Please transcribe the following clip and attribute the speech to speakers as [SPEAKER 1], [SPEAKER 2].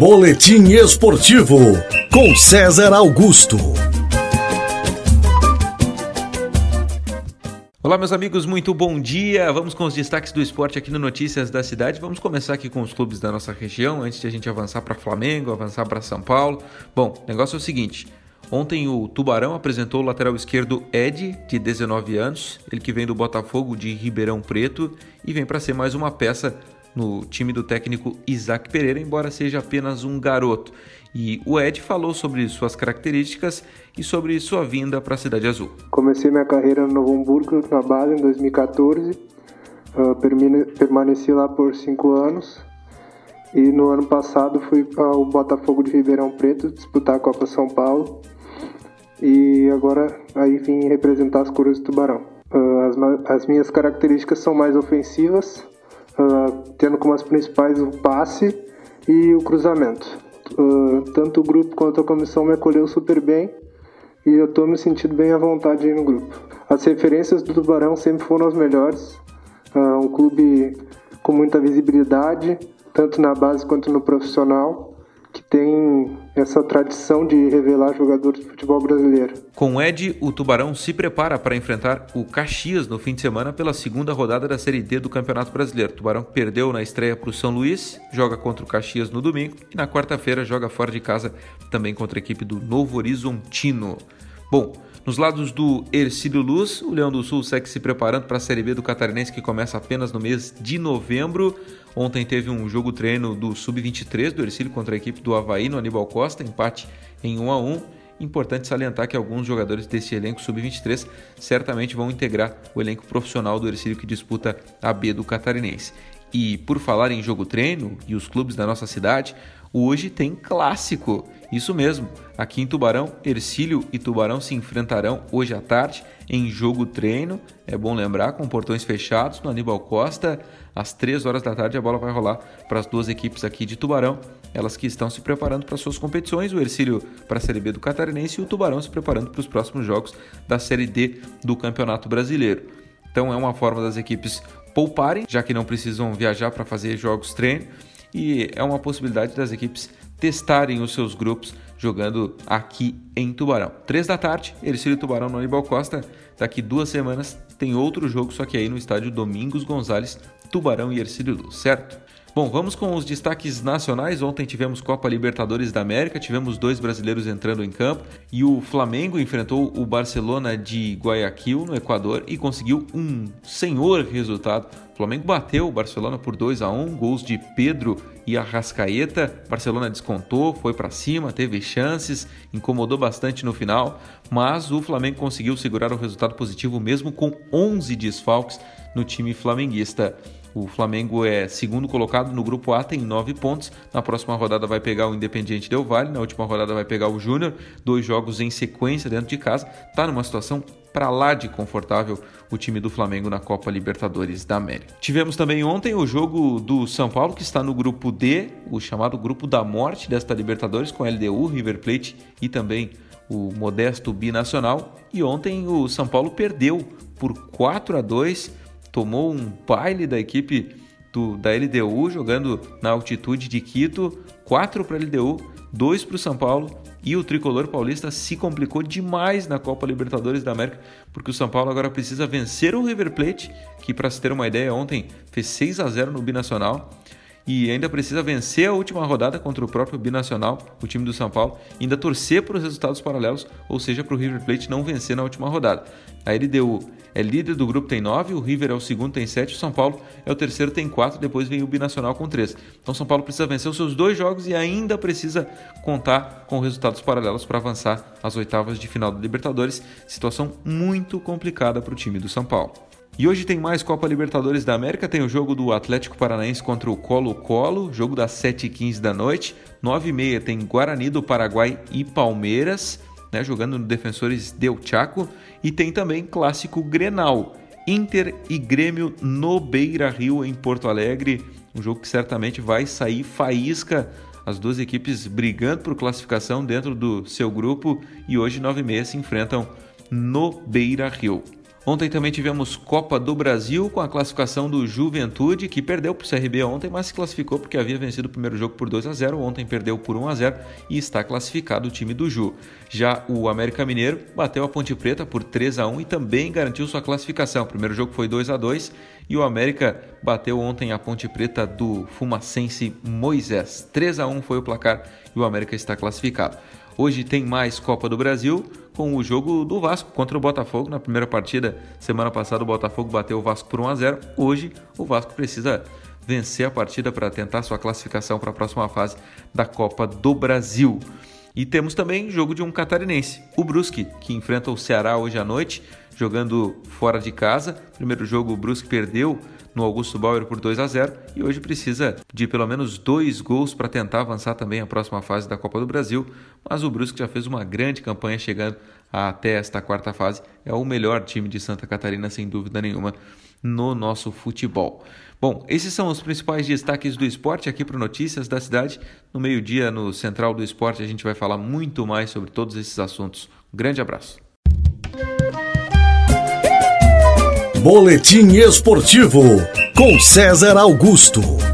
[SPEAKER 1] Boletim Esportivo com César Augusto.
[SPEAKER 2] Olá, meus amigos, muito bom dia. Vamos com os destaques do esporte aqui no Notícias da Cidade. Vamos começar aqui com os clubes da nossa região, antes de a gente avançar para Flamengo, avançar para São Paulo. Bom, o negócio é o seguinte: Ontem o Tubarão apresentou o lateral esquerdo Ed, de 19 anos, ele que vem do Botafogo de Ribeirão Preto e vem para ser mais uma peça no time do técnico Isaac Pereira, embora seja apenas um garoto. E o Ed falou sobre suas características e sobre sua vinda para a Cidade Azul.
[SPEAKER 3] Comecei minha carreira no Novo Hamburgo, na base, em 2014. Uh, permaneci lá por cinco anos. E no ano passado fui ao Botafogo de Ribeirão Preto disputar a Copa São Paulo e agora aí vim representar as cores do Tubarão. Uh, as, as, minhas características são mais ofensivas, uh, tendo como as principais o passe e o cruzamento. Uh, tanto o grupo quanto a comissão me acolheu super bem e eu estou me sentindo bem à vontade aí no grupo. As referências do Tubarão sempre foram as melhores. um clube com muita visibilidade, tanto na base quanto no profissional que tem essa tradição de revelar jogadores de futebol brasileiro.
[SPEAKER 2] Com Ed, o Tubarão se prepara para enfrentar o Caxias no fim de semana pela segunda rodada da Série D do Campeonato Brasileiro. O Tubarão perdeu na estreia para o São Luís, joga contra o Caxias no domingo e na quarta-feira joga fora de casa também contra a equipe do Novo Horizontino. Bom, nos lados do Ercílio Luz, o Leão do Sul segue se preparando para a Série B do Catarinense que começa apenas no mês de novembro. Ontem teve um jogo treino do Sub-23 do Ercílio contra a equipe do Havaí no Aníbal Costa, empate em 1 a 1 Importante salientar que alguns jogadores desse elenco sub-23 certamente vão integrar o elenco profissional do Ercílio que disputa a B do Catarinense. E por falar em jogo treino e os clubes da nossa cidade, hoje tem clássico. Isso mesmo, aqui em Tubarão, Ercílio e Tubarão se enfrentarão hoje à tarde em jogo treino. É bom lembrar, com portões fechados no Aníbal Costa. Às 3 horas da tarde a bola vai rolar para as duas equipes aqui de Tubarão, elas que estão se preparando para suas competições, o Ercílio para a Série B do Catarinense e o Tubarão se preparando para os próximos jogos da Série D do Campeonato Brasileiro. Então é uma forma das equipes pouparem, já que não precisam viajar para fazer jogos treino, e é uma possibilidade das equipes testarem os seus grupos jogando aqui em Tubarão. Três da tarde, Ercílio Tubarão no Aníbal Costa. Daqui duas semanas tem outro jogo, só que aí no estádio Domingos Gonzalez, Tubarão e Ercílio Luz, certo? Bom, vamos com os destaques nacionais. Ontem tivemos Copa Libertadores da América, tivemos dois brasileiros entrando em campo e o Flamengo enfrentou o Barcelona de Guayaquil, no Equador, e conseguiu um senhor resultado. O Flamengo bateu o Barcelona por 2 a 1 gols de Pedro e Arrascaeta. Barcelona descontou, foi para cima, teve chances, incomodou bastante no final, mas o Flamengo conseguiu segurar o resultado positivo mesmo com 11 desfalques no time flamenguista. O Flamengo é segundo colocado no grupo A, tem nove pontos. Na próxima rodada vai pegar o Independiente Del Valle, na última rodada vai pegar o Júnior. Dois jogos em sequência dentro de casa. Está numa situação para lá de confortável o time do Flamengo na Copa Libertadores da América. Tivemos também ontem o jogo do São Paulo, que está no grupo D, o chamado grupo da morte desta Libertadores, com LDU, River Plate e também o modesto binacional. E ontem o São Paulo perdeu por 4 a 2 tomou um baile da equipe do, da LDU, jogando na altitude de Quito, 4 para a LDU, 2 para o São Paulo, e o tricolor paulista se complicou demais na Copa Libertadores da América, porque o São Paulo agora precisa vencer o River Plate, que para se ter uma ideia, ontem fez 6 a 0 no Binacional, e ainda precisa vencer a última rodada contra o próprio Binacional, o time do São Paulo, e ainda torcer para os resultados paralelos, ou seja, para o River Plate não vencer na última rodada. A LDU é líder do grupo, tem 9, o River é o segundo, tem 7, o São Paulo é o terceiro, tem 4, depois vem o Binacional com 3. Então São Paulo precisa vencer os seus dois jogos e ainda precisa contar com resultados paralelos para avançar às oitavas de final da Libertadores, situação muito complicada para o time do São Paulo. E hoje tem mais Copa Libertadores da América, tem o jogo do Atlético Paranaense contra o Colo-Colo, jogo das 7h15 da noite, 9h30 tem Guarani do Paraguai e Palmeiras, né, jogando no Defensores Del Chaco, e tem também clássico Grenal, Inter e Grêmio no Beira Rio, em Porto Alegre. Um jogo que certamente vai sair faísca. As duas equipes brigando por classificação dentro do seu grupo e hoje 9 e meia se enfrentam no Beira Rio. Ontem também tivemos Copa do Brasil com a classificação do Juventude, que perdeu para o CRB ontem, mas se classificou porque havia vencido o primeiro jogo por 2 a 0 Ontem perdeu por 1 a 0 e está classificado o time do Ju. Já o América Mineiro bateu a Ponte Preta por 3 a 1 e também garantiu sua classificação. O primeiro jogo foi 2 a 2 e o América bateu ontem a Ponte Preta do Fumacense Moisés. 3 a 1 foi o placar e o América está classificado. Hoje tem mais Copa do Brasil com o jogo do Vasco contra o Botafogo. Na primeira partida, semana passada, o Botafogo bateu o Vasco por 1 a 0. Hoje, o Vasco precisa vencer a partida para tentar sua classificação para a próxima fase da Copa do Brasil. E temos também jogo de um catarinense, o Brusque, que enfrenta o Ceará hoje à noite, jogando fora de casa. Primeiro jogo, o Brusque perdeu no Augusto Bauer por 2 a 0 e hoje precisa de pelo menos dois gols para tentar avançar também a próxima fase da Copa do Brasil. Mas o Brusque já fez uma grande campanha chegando até esta quarta fase. É o melhor time de Santa Catarina, sem dúvida nenhuma, no nosso futebol. Bom, esses são os principais destaques do esporte aqui para Notícias da Cidade. No meio-dia, no Central do Esporte, a gente vai falar muito mais sobre todos esses assuntos. Um grande abraço.
[SPEAKER 1] Boletim Esportivo com César Augusto.